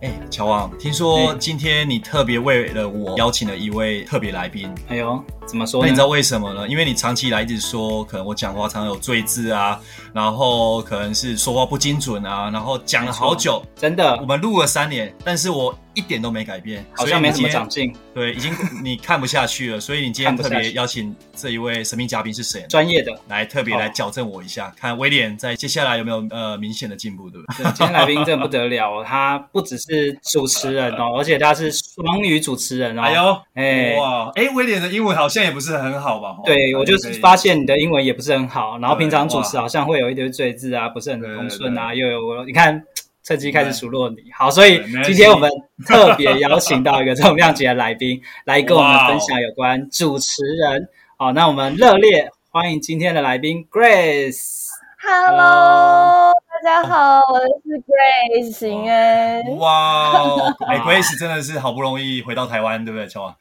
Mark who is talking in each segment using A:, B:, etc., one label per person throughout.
A: 哎，乔王，听说今天你特别为了我邀请了一位特别来宾。
B: 哎呦，怎么说呢？
A: 那你知道为什么呢？因为你长期以来一直说，可能我讲话常常有赘字啊，然后可能是说话不精准啊，然后讲了好久，
B: 真的，
A: 我们录了三年，但是我一点都没改变，
B: 好像没什么长进。
A: 对，已经你看不下去了，所以你今天特别邀请这一位神秘嘉宾是谁？
B: 专业的，
A: 来特别来矫正我一下，看威廉在接下来有没有呃明显的进步，对不对？
B: 今天来宾真的不得了，他不只是主持。人哦，而且他是双语主持人哦。
A: 哎呦，哎哇，哎，威廉的英文好像也不是很好吧？
B: 对，我就是发现你的英文也不是很好，然后平常主持好像会有一堆赘字啊，不是很通顺啊，又有你看趁机开始数落你。好，所以今天我们特别邀请到一个重量级的来宾 来跟我们分享有关主持人。好，那我们热烈欢迎今天的来宾 Grace。
C: Hello。大家好，我是 Grace 邢恩。
A: 哇，哎，Grace 真的是好不容易回到台湾，对不对，乔王？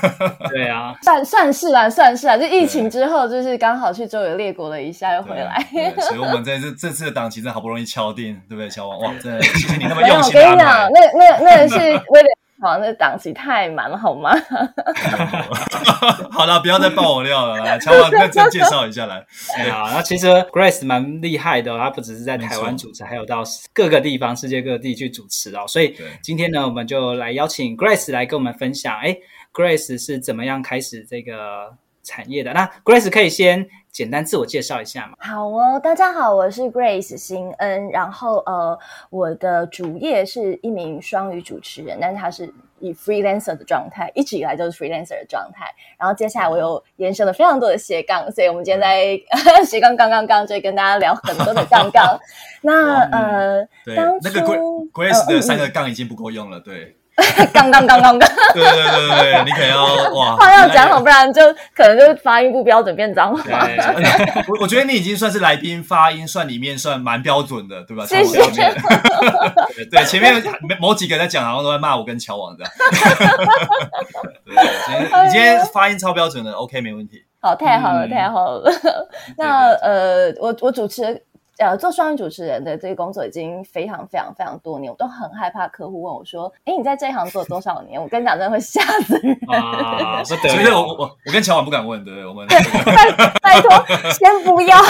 B: 对啊，
C: 算算是啦，算是啊，就疫情之后，就是刚好去周游列国了一下，又回来。
A: 所以我们在这这次的档期真的好不容易敲定，对不对，乔王？哇，真的谢谢你那么用心。
C: 我跟你讲，那那那是为了。好，那档期太满了，好吗？
A: 好了，不要再爆我料了，来，乔王认真介绍一下来。
B: 哎呀，那其实 Grace 蛮厉害的，他不只是在台湾主持，还有到各个地方、世界各地去主持哦。所以今天呢，我们就来邀请 Grace 来跟我们分享，哎，Grace 是怎么样开始这个产业的？那 Grace 可以先。简单自我介绍一下嘛。
C: 好哦，大家好，我是 Grace 新恩，然后呃，我的主业是一名双语主持人，但是他是以 freelancer 的状态，一直以来就是 freelancer 的状态。然后接下来我又延伸了非常多的斜杠，所以我们今天在、嗯、斜杠杠杠杠就跟大家聊很多的杠杠。那 呃，
A: 对当初那个 Grace 的三个杠已经不够用了，对。
C: 刚刚刚刚刚，
A: 对对对对，你可能要哇，
C: 话要讲好，不然就可能就发音不标准变脏话。
A: 我我觉得你已经算是来宾发音算里面算蛮标准的，对吧？
C: 谢谢。
A: 对，前面某几个在讲，好像都在骂我跟乔王这样。对，今天你今天发音超标准的，OK，没问题。
C: 好，太好了，太好了。那呃，我我主持。呃，做双语主持人的这个工作已经非常非常非常多年，我都很害怕客户问我说：“哎，你在这一行做了多少年？”我跟你讲，真的会吓死人。
A: 啊，所以我我我跟乔婉不敢问，对不对？我们
C: 拜拜托，先不要。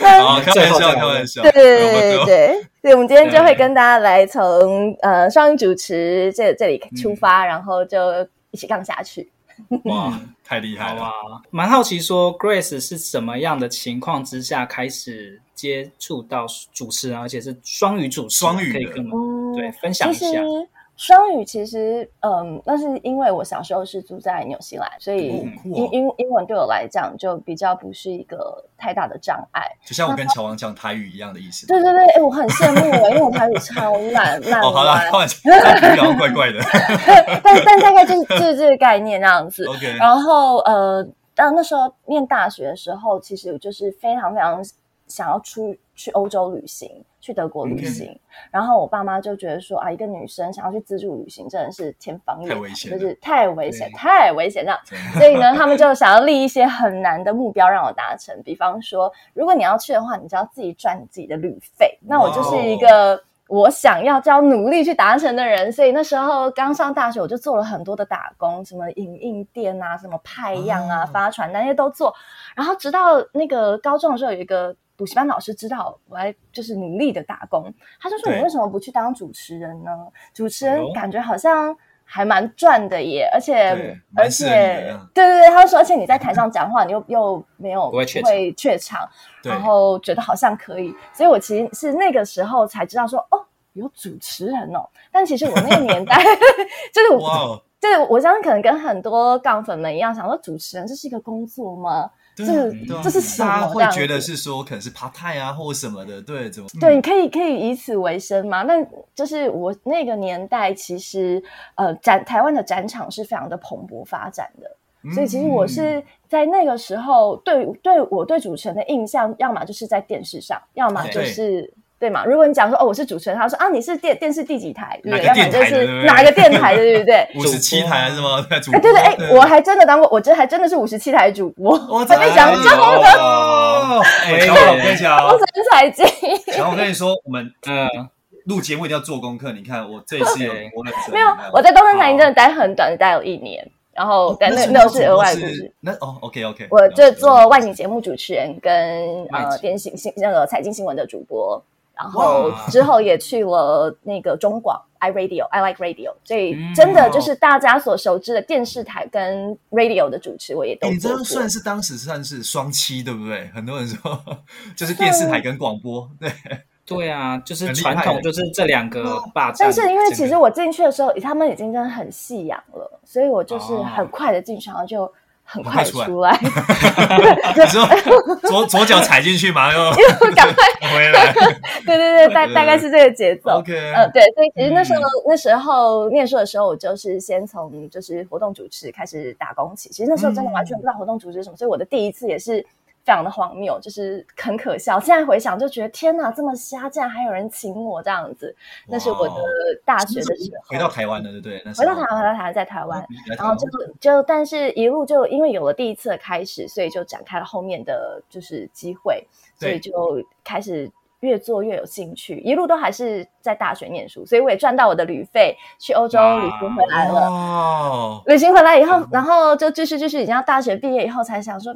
A: 好，开玩笑，开玩笑。
C: 对对对对对，我们今天就会跟大家来从呃双语主持这这里出发，然后就一起杠下去。
A: 哇，太厉害了！
B: 哇，蛮好奇说，Grace 是什么样的情况之下开始接触到主持人，而且是双语主持，
A: 双语
B: 可以跟我们对分享一下。
C: 双语其实，嗯，那是因为我小时候是住在纽西兰，所以英英英文对我来讲就比较不是一个太大的障碍。
A: 就像我跟乔王讲台语一样的意思。
C: 对对对，哎，我很羡慕我，因为我台语超烂烂。
A: 哦，好了，开玩笑，然后怪怪的。
C: 但但大概就是就是这个概念那样子。OK。然后呃，但那时候念大学的时候，其实我就是非常非常想要出去欧洲旅行。去德国旅行.然后我爸妈就觉得说啊，一个女生想要去自助旅行，真的是天方夜谭，就是太危险，太危险这样。所以呢，他们就想要立一些很难的目标让我达成，比方说，如果你要去的话，你就要自己赚你自己的旅费。那我就是一个。我想要就要努力去达成的人，所以那时候刚上大学，我就做了很多的打工，什么影印店啊，什么派样啊，哦、发传单那些都做。然后直到那个高中的时候，有一个补习班老师知道我来就是努力的打工，他就说：“你为什么不去当主持人呢？主持人感觉好像还蛮赚的耶，而且而且对对对，他就说，而且你在台上讲话，你又又没有不会怯场。”然后觉得好像可以，所以我其实是那个时候才知道说哦，有主持人哦。但其实我那个年代 就是我，Wow. 就是我相信可能跟很多杠粉们一样，想说主持人这是一个工作吗？这这是什么？
A: 大家会觉得是说可能是 part time 啊，或什么的，对，怎么？
C: 对，你可以可以以此为生吗？那就是我那个年代，其实呃，展台湾的展场是非常的蓬勃发展的。所以其实我是在那个时候对对我对主持人的印象，要么就是在电视上，要么就是对嘛。如果你讲说哦，我是主持人，他说啊，你是电电视第几台？对，要么就是哪个电台的，对不对？
A: 五十七台是吗？
C: 哎，对对，哎，我还真的当过，我这还真的是五十七台主播。我跟你讲，
A: 哦，哎，小宝，我跟你讲，
C: 工程财经。
A: 然后我跟你说，我们 嗯录节目一定要做功课。你看我这一次有我
C: 没有，我在工程财经真的待很短，待了一年。然后，但那那都是额外的故事。
A: 那哦，OK OK，
C: 我就做外景节目主持人跟呃电信新那个财经新闻的主播，然后之后也去了那个中广 I Radio I Like Radio，所以真的就是大家所熟知的电视台跟 Radio 的主持，我也都做。
A: 你这算是当时算是双栖，对不对？很多人说 就是电视台跟广播，对。
B: 对啊，就是传统，就是这两个霸占。
C: 但是因为其实我进去的时候，他们已经真的很夕阳了，所以我就是很快的进去，然后就很快出来。
A: 你说左左脚踩进去嘛，又 又
C: 赶快回来。对对对，大大概是这个节奏。
A: OK，
C: 呃，对，所以其实那时候那时候念书的时候，我就是先从就是活动主持开始打工起。其实那时候真的完全不知道活动主持是什么，所以我的第一次也是。非常的荒谬，就是很可笑。现在回想就觉得天哪，这么瞎，竟然还有人请我这样子。那是我的大学的时候，
A: 回到台湾了，对不对？
C: 回到台湾，回到台湾，在台湾，然后就就，但是一路就因为有了第一次的开始，所以就展开了后面的就是机会，所以就开始越做越有兴趣。一路都还是在大学念书，所以我也赚到我的旅费，去欧洲旅行回来了。哦，旅行回来以后，然后就继续继续，已经要大学毕业以后才想说。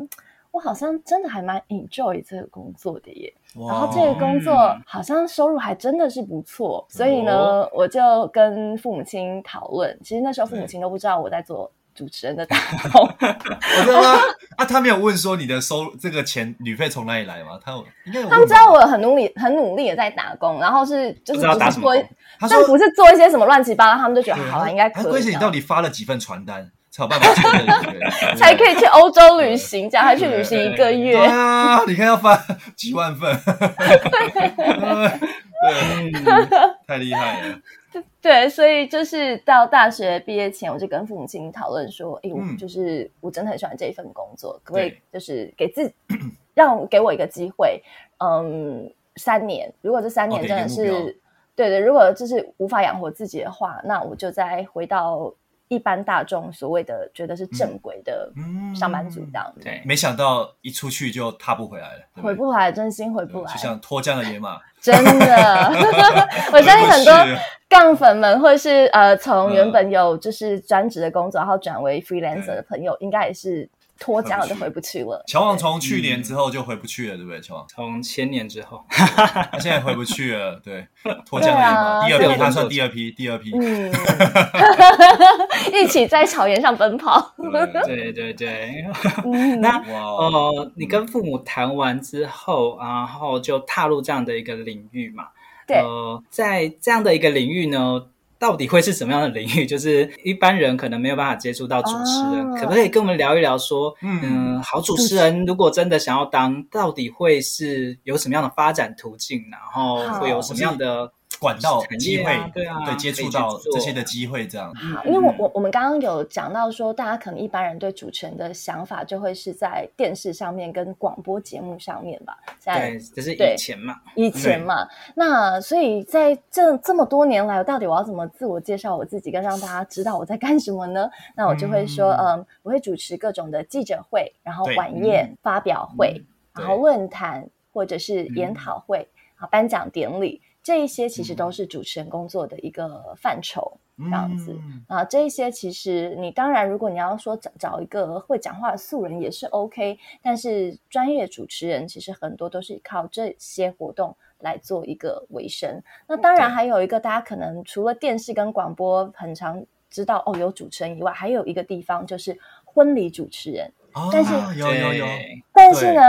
C: 我好像真的还蛮 enjoy 这个工作的耶，然后这个工作好像收入还真的是不错，所以呢，我就跟父母亲讨论。其实那时候父母亲都不知道我在做主持人的打工，
A: 我知道吗？啊，他没有问说你的收入这个钱旅费从哪里来吗？他有，应该有。
C: 他们知道我很努力，很努力的在打工，然后是就是不是做，但不是做一些什么乱七八糟，他们就觉得好了，应该可以。
A: 关键你到底发了几份传单？才有办法
C: 才可以去欧洲旅行，这样还去旅行一个月。
A: 对啊，你看要发几万份，对，太厉害了。
C: 对，所以就是到大学毕业前，我就跟父母亲讨论说：“哎，我就是我真的很喜欢这一份工作，可不可以就是给自己 让给我一个机会？嗯，三年，如果这三年真的是对对，如果就是无法养活自己的话，那我就再回到。”一般大众所谓的觉得是正轨的上班族这样子，
A: 对，没想到一出去就踏不回来了，
C: 回不来，真心回不来，
A: 就像脱缰的野马，
C: 真的。我相信很多杠粉们，或是呃，从原本有就是专职的工作，然后转为 freelancer 的朋友，应该也是。脱缰了就回不去了。
A: 乔王从去年之后就回不去了，对不对？乔王
B: 从千年之后，
A: 他现在回不去了。对，脱缰了。第二批，他算第二批，第二批。嗯，
C: 一起在草原上奔跑。
B: 对对对。那呃，你跟父母谈完之后，然后就踏入这样的一个领域嘛？
C: 对。
B: 呃，在这样的一个领域呢，到底会是什么样的领域？就是一般人可能没有办法接触到主持人，哦、可不可以跟我们聊一聊？说，嗯，嗯，好主持人如果真的想要当，到底会是有什么样的发展途径？然后会有什么样的？
A: 管道机会，对啊，对接触到这些的机会，这样。
C: 好，因为我我我们刚刚有讲到说，大家可能一般人对主持人的想法就会是在电视上面跟广播节目上面吧，在
B: 对，这是以前嘛，
C: 以前嘛。那所以在这这么多年来，到底我要怎么自我介绍我自己，跟让大家知道我在干什么呢？那我就会说，嗯，我会主持各种的记者会，然后晚宴、发表会，然后论坛或者是研讨会啊，颁奖典礼。这一些其实都是主持人工作的一个范畴，
A: 嗯、
C: 这样子啊。这一些其实你当然，如果你要说找找一个会讲话的素人也是 OK，但是专业主持人其实很多都是靠这些活动来做一个维生。那当然还有一个，大家可能除了电视跟广播很常知道哦有主持人以外，还有一个地方就是婚礼主持人。
A: 哦、
C: 但是
A: 有有有，
C: 但是呢。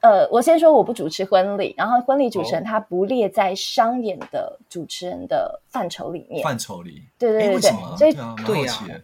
C: 呃，我先说我不主持婚礼，然后婚礼主持人他不列在商演的主持人的范畴里面。
A: 范畴里，
C: 对对对对，
A: 所以对啊，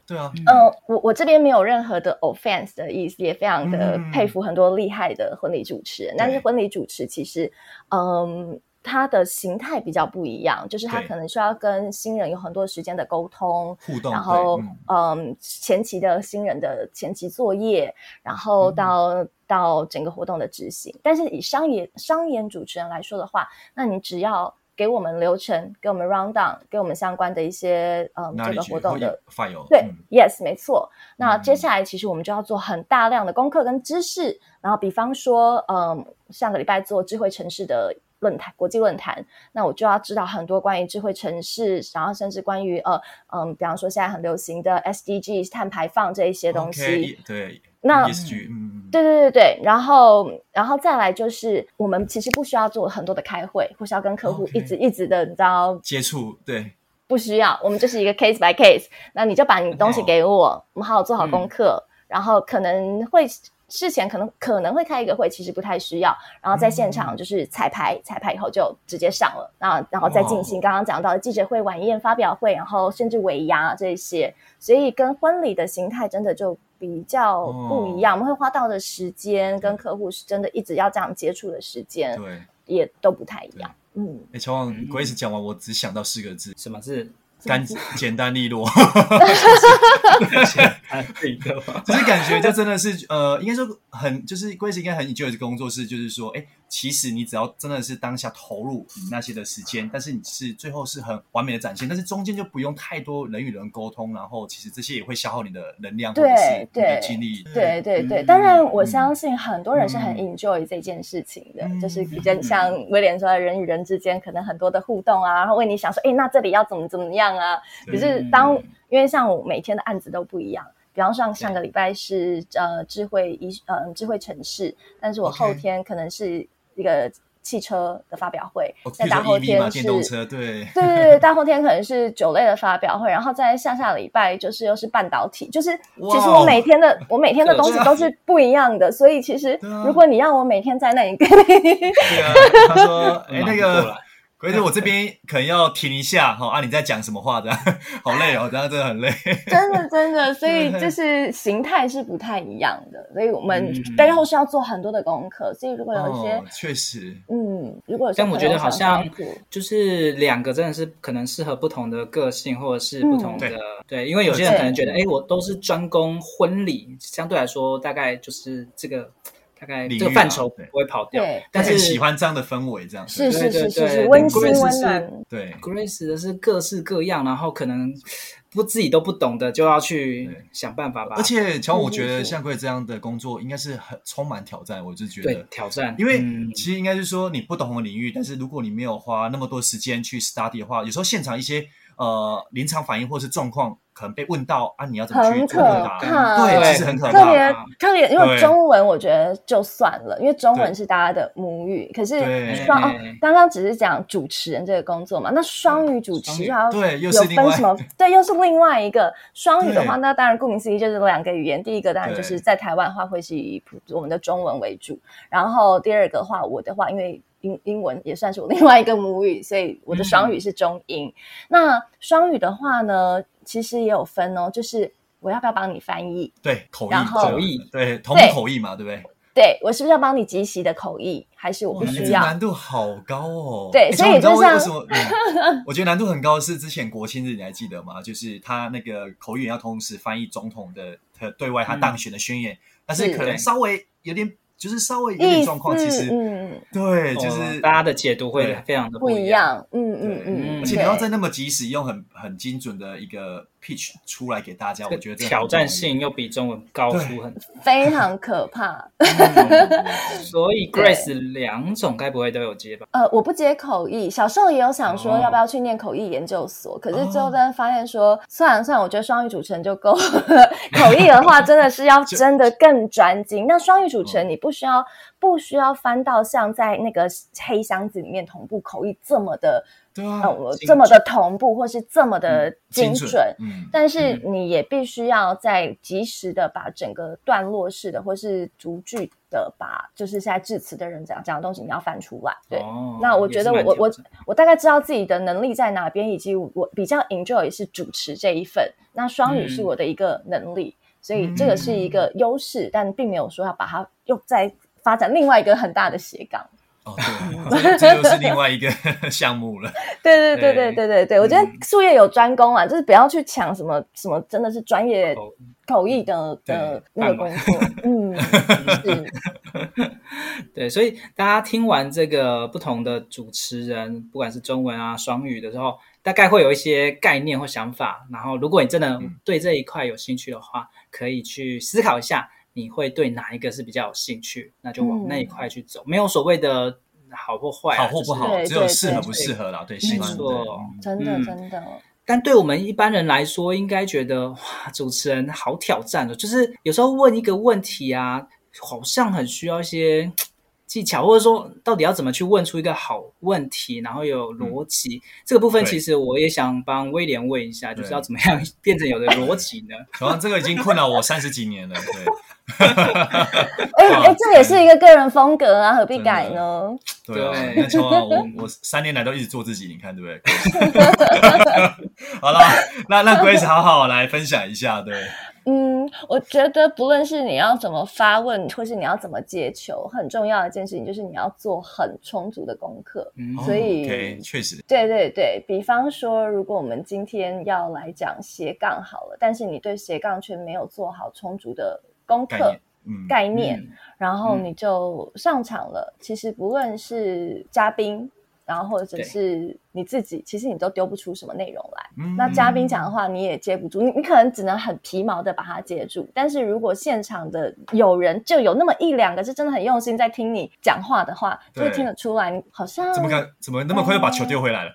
A: 对啊，
C: 嗯，我我这边没有任何的 offense 的意思，也非常的佩服很多厉害的婚礼主持人。但是婚礼主持其实，嗯，他的形态比较不一样，就是他可能需要跟新人有很多时间的沟通
A: 互动，
C: 然后嗯，前期的新人的前期作业，然后到。到整个活动的执行，但是以商业商演主持人来说的话，那你只要给我们流程，给我们 round down，给我们相关的一些嗯这个活动的
A: file，
C: 对、嗯、，yes，没错。那接下来其实我们就要做很大量的功课跟知识，嗯、然后比方说，嗯，上个礼拜做智慧城市的论坛，国际论坛，那我就要知道很多关于智慧城市，然后甚至关于呃嗯，比方说现在很流行的 SDG 碳排放这一些东西
A: ，okay, 对。
C: 那、
A: 嗯、
C: 对对对对，然后然后再来就是，我们其实不需要做很多的开会，或是要跟客户一直.一直的，你知道
A: 接触，对，
C: 不需要，我们就是一个 case by case。那你就把你东西给我.我们好好做好功课，嗯、然后可能会事前可能可能会开一个会，其实不太需要，然后在现场就是彩排，嗯、彩排以后就直接上了，然后然后再进行刚刚讲到的记者会、晚宴、发表会，然后甚至尾牙这些，所以跟婚礼的形态真的就。比较不一样，哦、我们会花到的时间跟客户是真的一直要这样接触的时间，
A: 对，
C: 也都不太一样。嗯，
A: 哎，乔旺，Grace 讲完，我只想到四个字，
B: 什么是？
A: 干简单利落，
B: 简单利落，
A: 就是感觉就真的是呃，应该说很就是 Grace 应该很 enjoy 的工作室，就是说，哎，其实你只要真的是当下投入你那些的时间，但是你是最后是很完美的展现，但是中间就不用太多人与人沟通，然后其实这些也会消耗你的能量或者是你的精力。
C: 对对对，当然我相信很多人是很 enjoy 这件事情的，就是比较像威廉说的人与人之间可能很多的互动啊，然后为你想说，哎，那这里要怎么怎么样。啊，可是当因为像我每天的案子都不一样，比方上上个礼拜是呃智慧一呃智慧城市，但是我后天可能是一个汽车的发表会，在大后天是电动车，对。对对，大后天可能是酒类的发表会，然后在下下礼拜就是又是半导体，就是其实我每天的我每天的 东西都是。不一样的，所以其实如果你让我每天在那里跟你，
A: 对啊，他说哎 那个。所以我这边可能要停一下哈啊！你在讲什么话？的 好累哦，这样真的很累。
C: 真的真的，所以 就是形态是不太一样的，所以我们背后是要做很多的功课。所以如果有一些，
A: 确实，
C: 嗯，如果有些
B: 但我觉得好像就是两个真的是可能适合不同的个性，或者是不同的对，因为有些人可能觉得，哎，我都是专攻婚礼，相对来说大概就是这个。大概这个范畴不会跑掉，
A: 但是喜欢这样的氛围，这样
C: 是是是是是温馨温暖。
A: 对
B: ，Grace 的是各式各样，然后可能不自己都不懂的，就要去想办法吧。
A: 而且，乔，我觉得像 Grace 这样的工作应该是很充满挑战。我就觉得
B: 挑战，
A: 因为其实应该是说你不懂的领域，但是如果你没有花那么多时间去 study 的话，有时候现场一些呃临场反应或是状况。可能被问到啊，你要怎么去做回答？对，其实很可怕。
C: 特别特别，因为中文我觉得就算了，因为中文是大家的母语。可是双哦，刚刚只是讲主持人这个工作嘛，那双语主持要
A: 对，
C: 有分什么？对，又是另外一个双语的话，那当然顾名思义就是两个语言。第一个当然就是在台湾的话会是以我们的中文为主，然后第二个话我的话，因为英英文也算是我另外一个母语，所以我的双语是中英。那双语的话呢？其实也有分哦，就是我要不要帮你翻译？
A: 对，口
C: 译，
A: 口译，对，同口译嘛，对不对？
C: 对，我是不是要帮你即席的口译，还是我不需要？
A: 难度好高哦。
C: 对，所以你知道为什么？
A: 我觉得难度很高是之前国庆日你还记得吗？就是他那个口译员要同时翻译总统的对外他当选的宣言，但是可能稍微有点就是稍微有点状况，其实嗯，对，就是
B: 大家的解读会非常的
C: 不一样，嗯嗯嗯，
A: 而且你要在那么及时用很很精准的一个 pitch 出来给大家，我觉得
B: 挑战性又比中文高出很多，
C: 非常可怕。
B: 所以 Grace 两种该不会都有接吧？
C: 呃，我不接口译，小时候也有想说要不要去念口译研究所，可是最后真的发现说，算了算了，我觉得双语主持人就够了，口译的话真的是要 真的更专精。那双语主持人你不。不需要不需要翻到像在那个黑箱子里面同步口译这么的，
A: 对啊，
C: 呃、这么的同步，或是这么的精准。
A: 精准嗯、
C: 但是你也必须要在及时的把整个段落式的，或是逐句的把，就是现在致辞的人讲讲的东西，你要翻出来。对，哦、那我觉得我我我我大概知道自己的能力在哪边，以及我比较 enjoy 是主持这一份。那双语是我的一个能力。嗯所以这个是一个优势，嗯、但并没有说要把它又再发展另外一个很大的斜杠。
A: 哦，对，这又是另外一个项目了。
C: 对对对对对对对，我觉得术业有专攻啊，就是不要去抢什么什么，真的是专业口译的的那个工作。嗯，是。
B: 对，所以大家听完这个不同的主持人，不管是中文啊、双语的时候，大概会有一些概念或想法。然后，如果你真的对这一块有兴趣的话，嗯可以去思考一下，你会对哪一个是比较有兴趣，那就往那一块去走。嗯、没有所谓的好或坏、啊，
A: 好或不好，只有适合不适合啦。对，没错，
C: 真的真的。
B: 但对我们一般人来说，应该觉得哇，主持人好挑战的，就是有时候问一个问题啊，好像很需要一些。技巧，或者说到底要怎么去问出一个好问题，然后有逻辑，嗯、这个部分其实我也想帮威廉问一下，就是要怎么样变成有的逻辑呢？
A: 可能这个已经困扰我三十几年了。对，
C: 哎哎，这也是一个个人风格啊，何必改呢？
A: 对啊，那从我我三年来都一直做自己，你看对不对？好了，那那 Grace 好好来分享一下，对。
C: 嗯，我觉得不论是你要怎么发问，或是你要怎么接球，很重要的一件事情就是你要做很充足的功课。嗯，所以、
A: 确实，
C: 对对对，比方说，如果我们今天要来讲斜杠好了，但是你对斜杠却没有做好充足的功课概念，嗯、概念嗯、然后你就上场了。嗯、其实不论是嘉宾。然后或者是你自己，其实你都丢不出什么内容来。嗯、那嘉宾讲的话你也接不住，你你可能只能很皮毛的把它接住。但是如果现场的有人就有那么一两个是真的很用心在听你讲话的话，就会听得出来，好像
A: 怎么敢怎么那么快就把球丢回来了？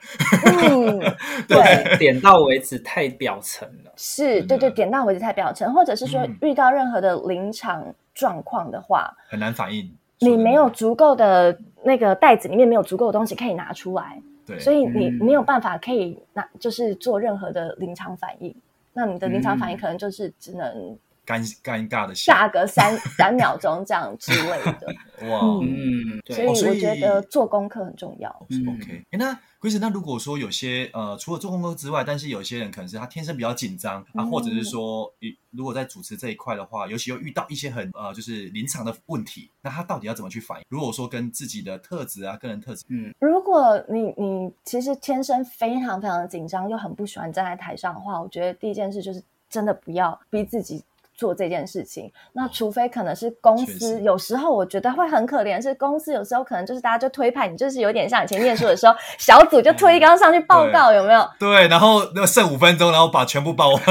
C: 嗯，对，
B: 点到为止太表层了。
C: 是，的对对，点到为止太表层，或者是说遇到任何的临场状况的话，
A: 嗯、很难反应。
C: 你没有足够的那个袋子里面没有足够的东西可以拿出来，
A: 对，
C: 所以你没有办法可以拿，就是做任何的临场反应。那你的临场反应可能就是只能
A: 尴尴尬的
C: 下个三三秒钟这样之类的。
A: 哇，嗯，
C: 所以我觉得做功课很重要。
A: OK，那。Grace，那如果说有些呃，除了做功课之外，但是有些人可能是他天生比较紧张、嗯、啊，或者是说，如果在主持这一块的话，尤其又遇到一些很呃，就是临场的问题，那他到底要怎么去反应？如果说跟自己的特质啊，个人特质，嗯，
C: 如果你你其实天生非常非常的紧张，又很不喜欢站在台上的话，我觉得第一件事就是真的不要逼自己。做这件事情，那除非可能是公司，有时候我觉得会很可怜，是公司有时候可能就是大家就推派你，就是有点像以前念书的时候，小组就推一个上去报告，有没有？
A: 对，然后那剩五分钟，然后把全部报完。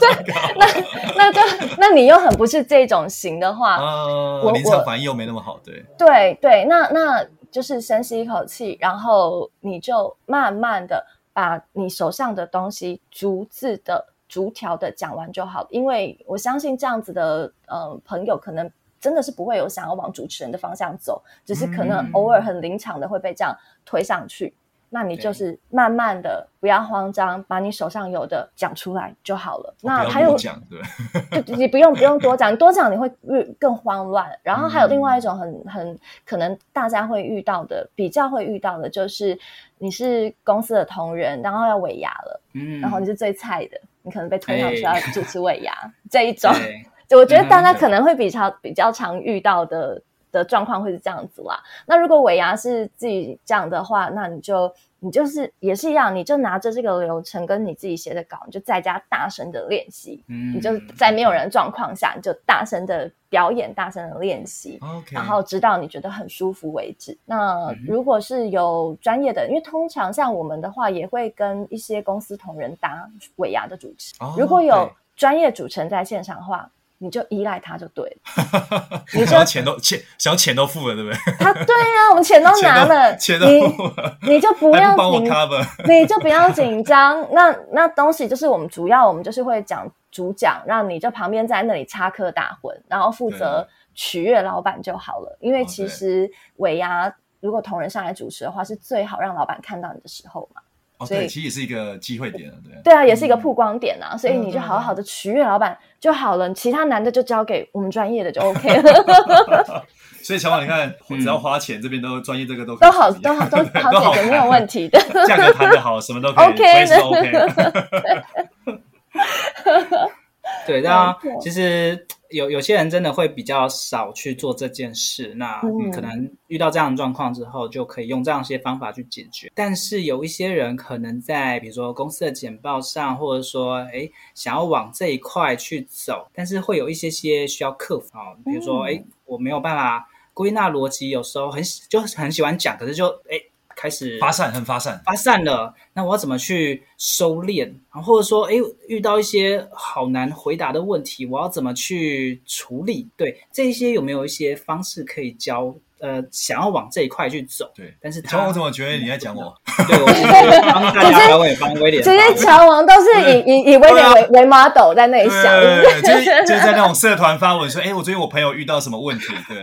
C: 对，那那就那你又很不是这种型的话，
A: 我临场反应又没那么好，对。
C: 对对，那那就是深吸一口气，然后你就慢慢的把你手上的东西逐字的。逐条的讲完就好，因为我相信这样子的呃朋友可能真的是不会有想要往主持人的方向走，只是可能偶尔很临场的会被这样推上去。嗯、那你就是慢慢的不要慌张，把你手上有的讲出来就好了。那还有讲 对，你不用不用多讲，多讲你会越更慌乱。然后还有另外一种很很可能大家会遇到的，比较会遇到的就是你是公司的同仁，然后要尾牙了，嗯，然后你是最菜的。你可能被推上去要主持尾牙、欸、这一种，就我觉得大家可能会比较比较常遇到的的状况会是这样子啦。那如果尾牙是自己这样的话，那你就你就是也是一样，你就拿着这个流程跟你自己写的稿，你就在家大声的练习。嗯，你就在没有人状况下，你就大声的表演，大声的练习。OK，然后直到你觉得很舒服为止。那如果是有专业的，因为通常像我们的话，也会跟一些公司同仁搭尾牙的主持。如果有专业主持人在现场的话。你就依赖他就对了，
A: 你想要钱都钱，想要钱都付了，对不对？
C: 他对呀、啊，我们钱都拿了，
A: 钱都，付了
C: 你，你就不要紧，你就不要紧张。那那东西就是我们主要，我们就是会讲主讲，让你就旁边在那里插科打诨，然后负责取悦老板就好了。因为其实尾牙如果同仁上来主持的话，是最好让老板看到你的时候嘛。
A: 哦，对，其实也是一个机会点，对。
C: 对啊，也是一个曝光点啊，所以你就好好的取悦老板就好了，其他男的就交给我们专业的就 OK 了。
A: 所以小王，你看，只要花钱，这边都专业，这个都
C: 都好，都好，都 好解决，没有问题的。
A: 价格谈得好，什么都可以，OK 的，OK。
B: 对，那其实。有有些人真的会比较少去做这件事，那可能遇到这样的状况之后，就可以用这样一些方法去解决。但是有一些人可能在比如说公司的简报上，或者说诶想要往这一块去走，但是会有一些些需要克服哦，比如说诶我没有办法归纳逻辑，有时候很就很喜欢讲，可是就诶开始
A: 发散，很发散，
B: 发散了。那我要怎么去收敛？然后或者说，哎，遇到一些好难回答的问题，我要怎么去处理？对，这些有没有一些方式可以教？呃，想要往这一块去走，
A: 对，
B: 但是
A: 乔王怎么觉得你在讲我？
B: 对，我帮大家，我也帮威廉。
C: 其实乔王都是以以以威廉为为 model 在那里想，
A: 就是就是在那种社团发文说，哎，我最近我朋友遇到什么问题？对，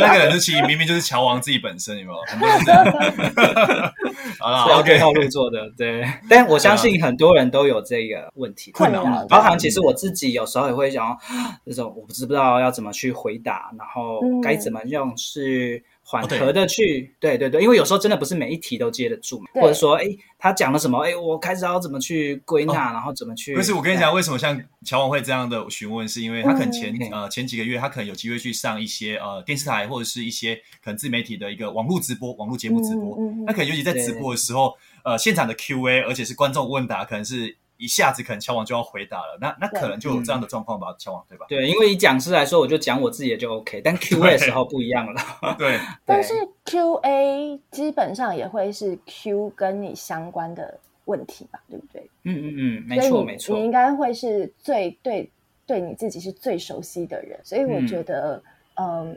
A: 那个人就其实明明就是乔王自己本身，有没有？很多人这样。好了
B: ，OK，套路做的，对。但我相信很多人都有这个问题
C: 困扰，
B: 包含其实我自己有时候也会想，这种我不知不知道要怎么去回答，然后该怎么样是。缓和的去，哦、对对对，因为有时候真的不是每一题都接得住嘛，或者说，哎，他讲了什么，哎，我开始要怎么去归纳，哦、然后怎么去。
A: 不是，我跟你讲，为什么像乔王会这样的询问，是因为他可能前、嗯、呃前几个月，他可能有机会去上一些呃电视台或者是一些可能自媒体的一个网络直播、网络节目直播，那、嗯、可能尤其在直播的时候，呃，现场的 Q&A，而且是观众问答，可能是。一下子可能乔王就要回答了，那那可能就有这样的状况吧，乔王对吧？
B: 对，因为以讲师来说，我就讲我自己的就 OK，但 QA 的时候不一样了。
A: 对，
C: 但是 QA 基本上也会是 Q 跟你相关的问题吧，对不对？
B: 嗯嗯嗯，没错没错，
C: 你应该会是最对对你自己是最熟悉的人，所以我觉得。嗯，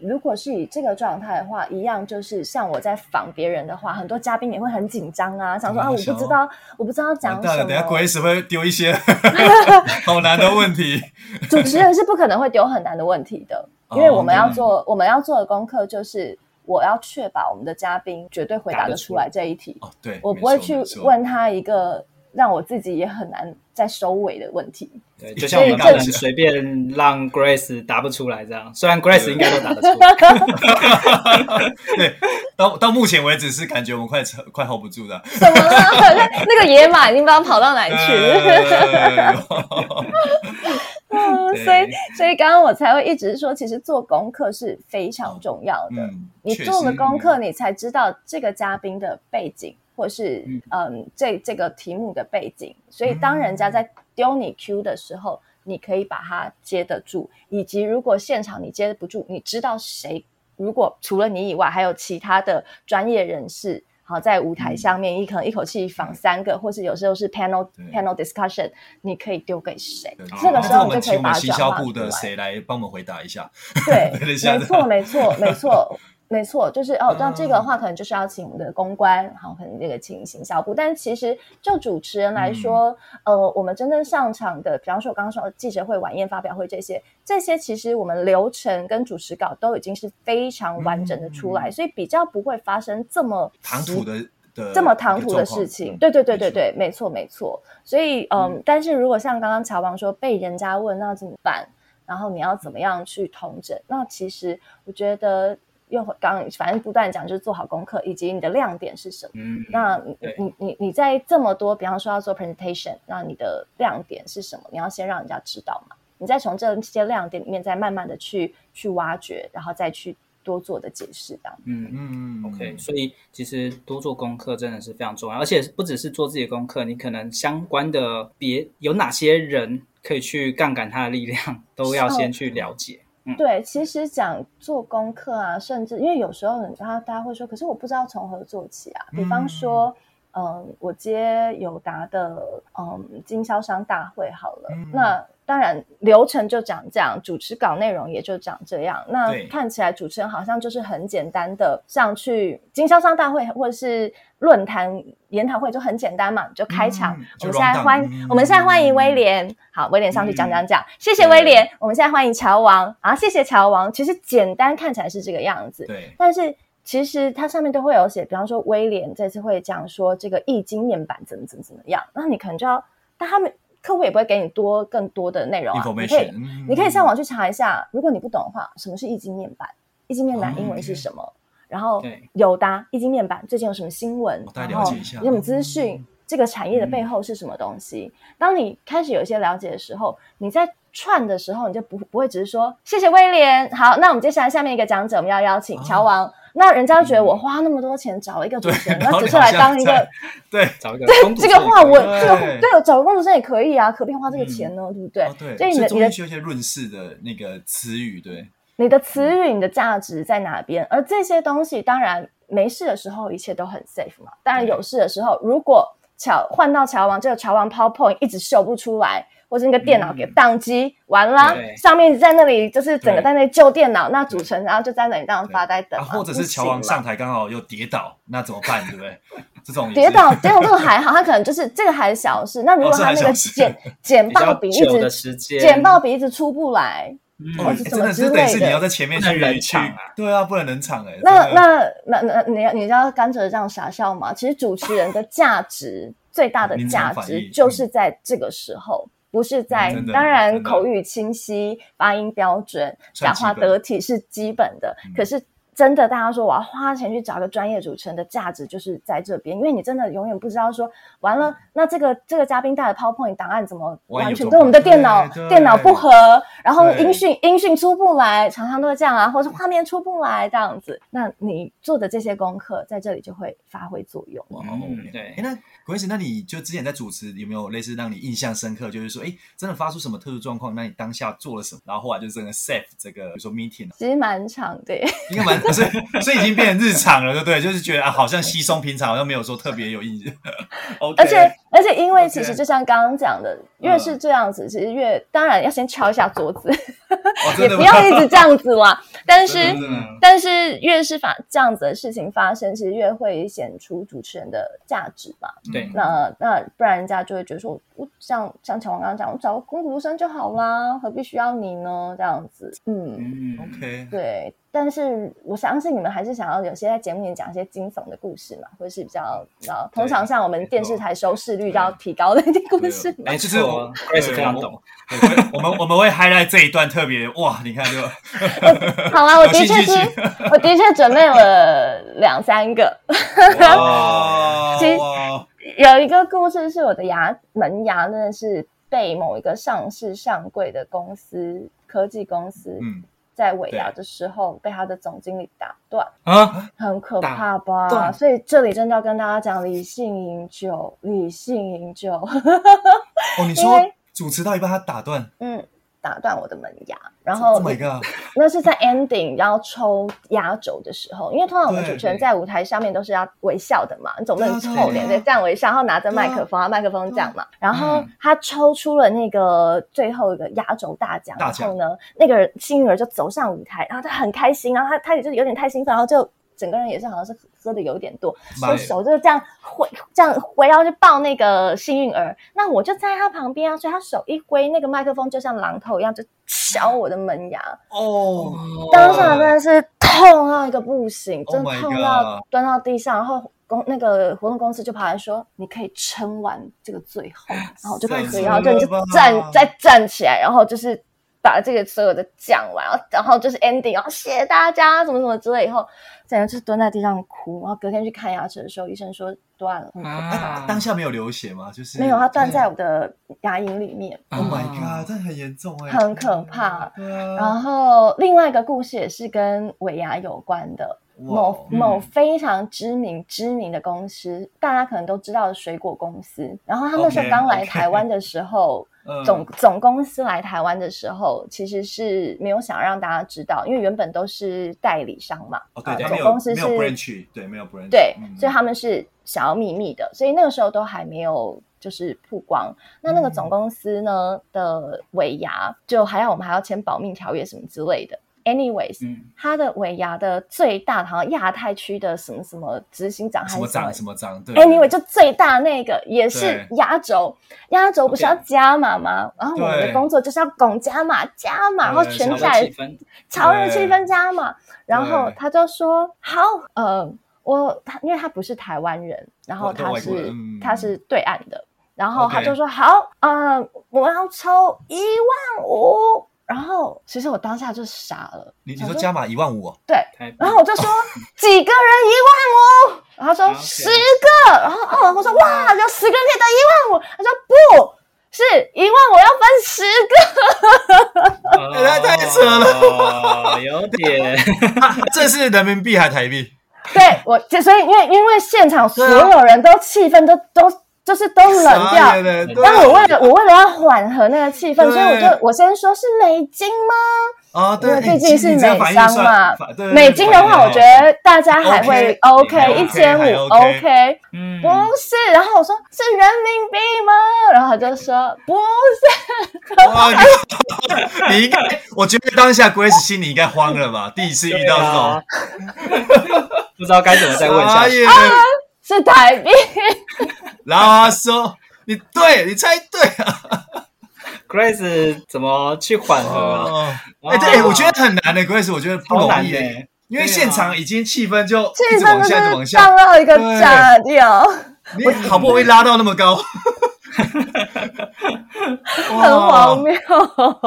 C: 如果是以这个状态的话，一样就是像我在访别人的话，很多嘉宾也会很紧张啊，想说啊，我不知道，我不知道讲什么。
A: 等下 Grace 会丢一些 好难的问题。
C: 主持人是不可能会丢很难的问题的，因为我们要做我们要做的功课就是，我要确保我们的嘉宾绝对回答得出来这一题。
A: 哦，对，
C: 我不会去问他一个让我自己也很难再收尾的问题。
B: 对，就像我们刚刚随便让 Grace 答不出来这样，虽然 Grace 应该都答得出来。
A: 对，到到目前为止是感觉我们快快 hold 不住的。
C: 怎么了？那个野马已经不知道跑到哪里去了。所以，所以刚刚我才会一直说，其实做功课是非常重要的。你做了功课，你才知道这个嘉宾的背景，或是嗯，这这个题目的背景。所以，当人家在丢你 Q 的时候，你可以把它接得住，以及如果现场你接不住，你知道谁？如果除了你以外，还有其他的专业人士，好，在舞台上面，你可能一口气访三个，或是有时候是 panel panel discussion，你可以丢给谁？这个时候就可以把它转化出来。
A: 谁来帮我们回答一下？
C: 对，没错，没错，没错。没错，就是哦，那这个的话，可能就是要请我们的公关，然后可能这个请行销部。但其实就主持人来说，嗯、呃，我们真正上场的，比方说我刚刚说的记者会、晚宴、发表会这些，这些其实我们流程跟主持稿都已经是非常完整的出来，嗯、所以比较不会发生这么
A: 唐突的的
C: 这么唐突的事情。对对对对对，没错没错。所以嗯，嗯但是如果像刚刚乔王说被人家问那怎么办，然后你要怎么样去统整？那其实我觉得。又刚反正不断讲，就是做好功课，以及你的亮点是什么。嗯，那你你你你在这么多，比方说要做 presentation，那你的亮点是什么？你要先让人家知道嘛。你再从这些亮点里面，再慢慢的去去挖掘，然后再去多做的解释这样。
B: 嗯。嗯嗯，OK，所以其实多做功课真的是非常重要，而且不只是做自己的功课，你可能相关的别有哪些人可以去杠杆他的力量，都要先去了解。嗯、
C: 对，其实讲做功课啊，甚至因为有时候你知道大家会说，可是我不知道从何做起啊。比方说，嗯、呃，我接友达的嗯经销商大会好了，嗯、那。当然，流程就讲这样，主持稿内容也就讲这样。那看起来主持人好像就是很简单的上去经销商大会或者是论坛研讨会就很简单嘛，就开场。嗯、我们现在欢，嗯、我们现在欢迎威廉。好，威廉上去讲讲讲。嗯、谢谢威廉。我们现在欢迎乔王啊，谢谢乔王。其实简单看起来是这个样子，对。但是其实它上面都会有写，比方说威廉这次会讲说这个易经面板怎么怎么怎么样，那你可能就要，但他们。客户也不会给你多更多的内容啊，你可以，你可以上网去查一下。如果你不懂的话，什么是易经面板？易经面板英文是什么？然后友达易经面板最近有什么新闻？然后有什么资讯？这个产业的背后是什么东西？当你开始有一些了解的时候，你在串的时候，你就不不会只是说谢谢威廉。好，那我们接下来下面一个讲者，我们要邀请乔王。那人家觉得我花那么多钱找了一个主持人，然后只是来当一个，
A: 对，
C: 找一个，对这个话我这个对，找个工作生也可以啊，何必花这个钱呢？对不对？
A: 所以你的你的需要一些润饰的那个词语，对，
C: 你的词语，你的价值在哪边？而这些东西，当然没事的时候一切都很 safe 嘛。当然有事的时候，如果乔换到乔王，这个乔王 PowerPoint 一直秀不出来。或者那个电脑给宕机，完了，上面在那里就是整个在那里旧电脑，那主持人然后就在那里这样发呆等。
A: 或者是乔王上台刚好又跌倒，那怎么办？对不对？这种
C: 跌倒跌倒这个还好，他可能就是这个还是小事。那如果他那个简简 报笔一直简报笔一直出不来，或者什么之类的，
A: 你要在前面去冷场，对啊，不能冷场哎。
C: 那那那那你要你要干脆这样傻笑吗？其实主持人的价值最大的价值就是在这个时候。不是在，嗯、当然口语清晰、发音标准、讲话得体是基本的，嗯、可是。真的，大家说我要花钱去找个专业主持人的价值就是在这边，因为你真的永远不知道说完了，那这个这个嘉宾带的 PowerPoint 档案怎么完全跟我们的电脑电脑不合，然后音讯音讯出不来，常常都会这样啊，或者是画面出不来这样子，那你做的这些功课在这里就会发挥作用。
A: 嗯，对。哎，那 Grace，那你就之前在主持有没有类似让你印象深刻，就是说，哎，真的发出什么特殊状况，那你当下做了什么，然后后来就整个 save 这个比如说 meeting，
C: 其实蛮长，对，
A: 应该蛮。所以，所以已经变成日常了，对不对？就是觉得啊，好像稀松平常，好像没有说特别有意义。
C: Okay, 而且，而且，因为其实就像刚刚讲的，越是这样子，嗯、其实越当然要先敲一下桌子，哦、也不要一直这样子嘛。但是，但是越是发这样子的事情发生，其实越会显出主持人的价值嘛。
B: 对，
C: 那那不然人家就会觉得说，我像像乔王刚刚讲，我找个工读生就好啦，何必需要你呢？这样子，嗯，
A: 嗯，OK，
C: 对。但是我相信你们还是想要有些在节目里讲一些惊悚的故事嘛，或者是比较比较通常像我们电视台收视率要提高的一些故事。
A: 哎，就是我也是非常懂。我们 我们会 highlight 这一段特别哇，你看就
C: 好啊，我 的确是，我的确准备了两三个。其实有一个故事是我的牙门牙真的是被某一个上市上柜的公司科技公司嗯。在尾牙的时候被他的总经理打断啊，很可怕吧？所以这里真的要跟大家讲，理性饮酒，理性饮酒。
A: 哦，你说主持到一半他打断，
C: 嗯。打断我的门牙，然后
A: Oh
C: 那是在 ending 然后抽压轴的时候，因为通常我们主持人在舞台上面都是要微笑的嘛，你总不能臭脸对这样微笑，然后拿着麦克风，啊麦克风这样嘛，然后他抽出了那个最后一个压轴大奖，然后呢，那个幸运儿就走上舞台，然后他很开心，然后他他也就有点太兴奋，然后就。整个人也是好像是喝的有点多，所以手就是这样挥，这样挥，然后就抱那个幸运儿。那我就在他旁边啊，所以他手一挥，那个麦克风就像榔头一样，就敲我的门牙。哦，当场真的是痛到一个不行，真的痛到蹲到地上。然后公那个活动公司就跑来说：“你可以撑完这个最后。”然后我就可以，然后就就站再站起来，然后就是。把这个所有的讲完，然后然后就是 ending，然后谢谢大家什么什么之类，以后整个就是蹲在地上哭，然后隔天去看牙齿的时候，医生说断了。
A: 啊，当下没有流血吗？就是
C: 没有，它断在我的牙龈里面。
A: Oh my god，这很严重哎，
C: 很可怕。然后另外一个故事也是跟尾牙有关的。某某非常知名知名的公司，大家可能都知道的水果公司。然后他那时候刚来台湾的时候，总总公司来台湾的时候，其实是没有想让大家知道，因为原本都是代理商嘛。
A: 哦，对，总公司是没有 branch，对，没有 branch，
C: 对，所以他们是想要秘密的，所以那个时候都还没有就是曝光。那那个总公司呢的尾牙，就还要我们还要签保密条约什么之类的。Anyways，他的尾牙的最大，好像亚太区的什么什么执行长还是什么
A: 长什么长，对。
C: Anyway，就最大那个也是压轴，压轴不是要加码吗？然后我们的工作就是要拱加码加码，然后全下来炒热气氛加码。然后他就说：“好，呃，我他因为他不是台湾人，然后他是他是对岸的，然后他就说：好，呃，我要抽一万五。”然后，其实我当下就傻了。
A: 你你说加码一万五？
C: 对。然后我就说 几个人一万五？然后说十个。然后哦，我说哇，有十个人可以得一万五。他说不是一万五要分十个。
A: 那太扯了，
B: 有点。
A: 这是人民币还是台币？
C: 对，我就所以因为因为现场所有人都气氛都都。就是都冷掉，但我为了我为了要缓和那个气氛，所以我就我先说是美金吗？
A: 啊，对，
C: 毕竟是美商嘛。美金的话，我觉得大家还会 OK，一千五 OK。嗯，不是，然后我说是人民币吗？然后他就说不是。哇，
A: 你应该，我觉得当下 Grace 心里应该慌了吧？第一次遇到这种，
B: 不知道该怎么再问下去。
C: 是台币。
A: 然后他说：“你对，你猜对了，
B: Grace 怎么去缓和？
A: 哎，对，我觉得很难的，Grace，我觉得不容易，因为现场已经气氛就
C: 气氛往下往下。到一个炸掉，
A: 你好不容易拉到那么高。”
C: 很荒谬，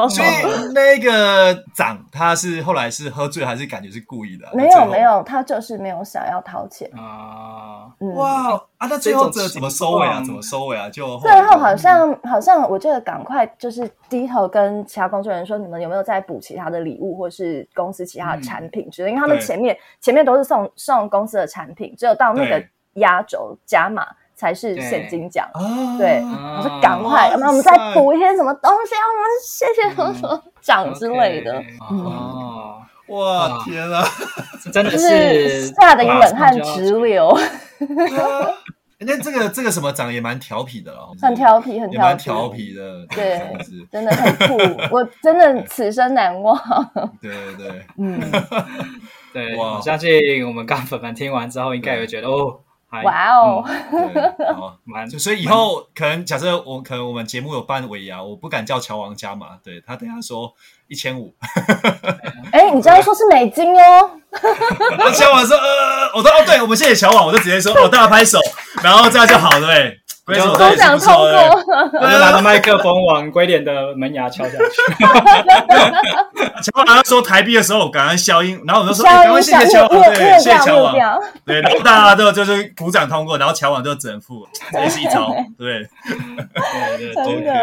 A: 所以那个长他是后来是喝醉还是感觉是故意的？
C: 没有没有，他就是没有想要掏钱
A: 啊！哇啊！那最后这怎么收尾啊？怎么收尾啊？就
C: 最后好像好像我记得赶快就是低头跟其他工作人员说，你们有没有再补其他的礼物或是公司其他的产品之类？因为他们前面前面都是送送公司的产品，只有到那个压轴加码。才是现金奖，对，我说赶快，那我们再补一些什么东西，我们谢谢什么什么奖之类的。
A: 哦，哇，天啊，
B: 真的是
C: 吓得你冷汗直流。
A: 那这个这个什么奖也蛮调皮的哦，
C: 很调皮，很调皮，
A: 调皮的，
C: 对，真的很酷，我真的此生难忘。
A: 对对对，
B: 嗯，对，我相信我们刚粉粉听完之后，应该也会觉得哦。
C: 哇哦，
A: 好，蛮，所以以后可能假设我可能我们节目有办尾牙，我不敢叫乔王加码，对，他等下说一千五，
C: 哎，你知道说是美金哦，
A: 然后乔王说呃，我说哦，对，我们谢谢乔王，我就直接说哦，大家拍手，然后这样就好了，对。
C: 我都想通过，
B: 我就拿着麦克风往龟脸的门牙敲下去。
A: 乔王说台币的时候，我赶快消音，然后我就说：“赶快谢谢乔王，对，谢谢乔王。”对，然后大家都就是鼓掌通过，然后乔王就只能付，这也是一招，对。
C: 对对对，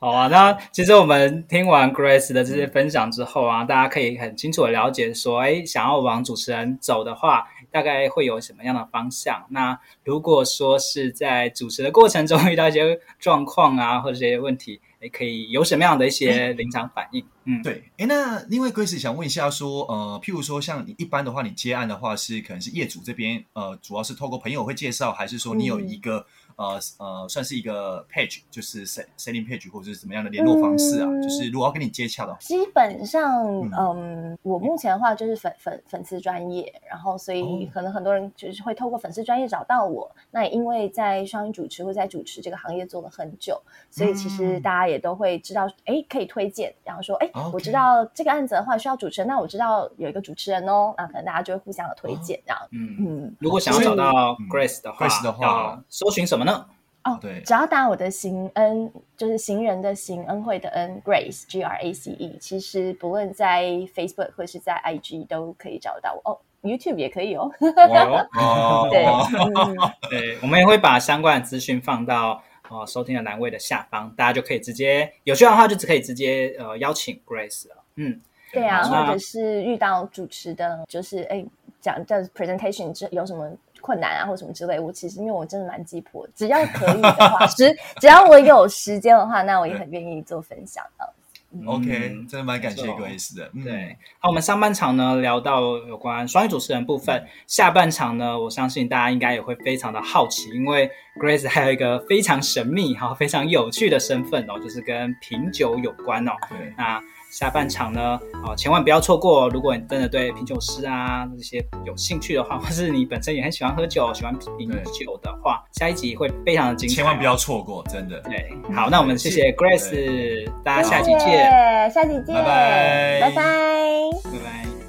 B: 好啊。那其实我们听完 Grace 的这些分享之后啊，大家可以很清楚的了解说，哎，想要往主持人走的话。大概会有什么样的方向？那如果说是在主持的过程中遇到一些状况啊，或者这些问题，也可以有什么样的一些临场反应？嗯，
A: 对。哎，那另外 Grace 想问一下，说，呃，譬如说像你一般的话，你接案的话是可能是业主这边，呃，主要是透过朋友会介绍，还是说你有一个？嗯呃呃，算是一个 page，就是 selling page 或者是怎么样的联络方式啊？嗯、就是如果要跟你接洽的话，
C: 基本上，嗯，嗯，我目前的话就是粉粉粉丝专业，然后所以可能很多人就是会透过粉丝专业找到我。哦、那也因为在双语主持或在主持这个行业做了很久，所以其实大家也都会知道，哎、嗯，可以推荐，然后说，哎，我知道这个案子的话需要主持人，那我知道有一个主持人哦，那可能大家就会互相的推荐，这样。嗯
B: 嗯，如果想要找到 Grace 的话，Grace 的话，搜寻什么呢？
C: 哦，对，只要打我的行恩，就是行人的行，恩惠的恩，Grace G R A C E，其实不论在 Facebook 或是在 IG 都可以找到我哦，YouTube 也可以哦。
B: 哦，对，对，我们也会把相关的资讯放到哦收听的栏位的下方，大家就可以直接有需要的话就只可以直接呃邀请 Grace 了。嗯，
C: 对啊，或者是遇到主持的，就是哎讲这 presentation 之有什么？困难啊，或什么之类，我其实因为我真的蛮鸡婆，只要可以的话，只只要我有时间的话，那我也很愿意做分享的。
A: 嗯、OK，真的蛮感谢 Grace 的。
B: 嗯、对，好，我们上半场呢聊到有关双语主持人部分，嗯、下半场呢，我相信大家应该也会非常的好奇，因为 Grace 还有一个非常神秘、哈非常有趣的身份哦，就是跟品酒有关哦。对，那。下半场呢，哦，千万不要错过！如果你真的对品酒师啊这些有兴趣的话，或是你本身也很喜欢喝酒、喜欢品酒的话，下一集会非常的精彩，
A: 千万不要错过，真的。
B: 对，好，那我们谢谢 Grace，大家下集见，
C: 下集见，
A: 拜拜，
C: 拜拜。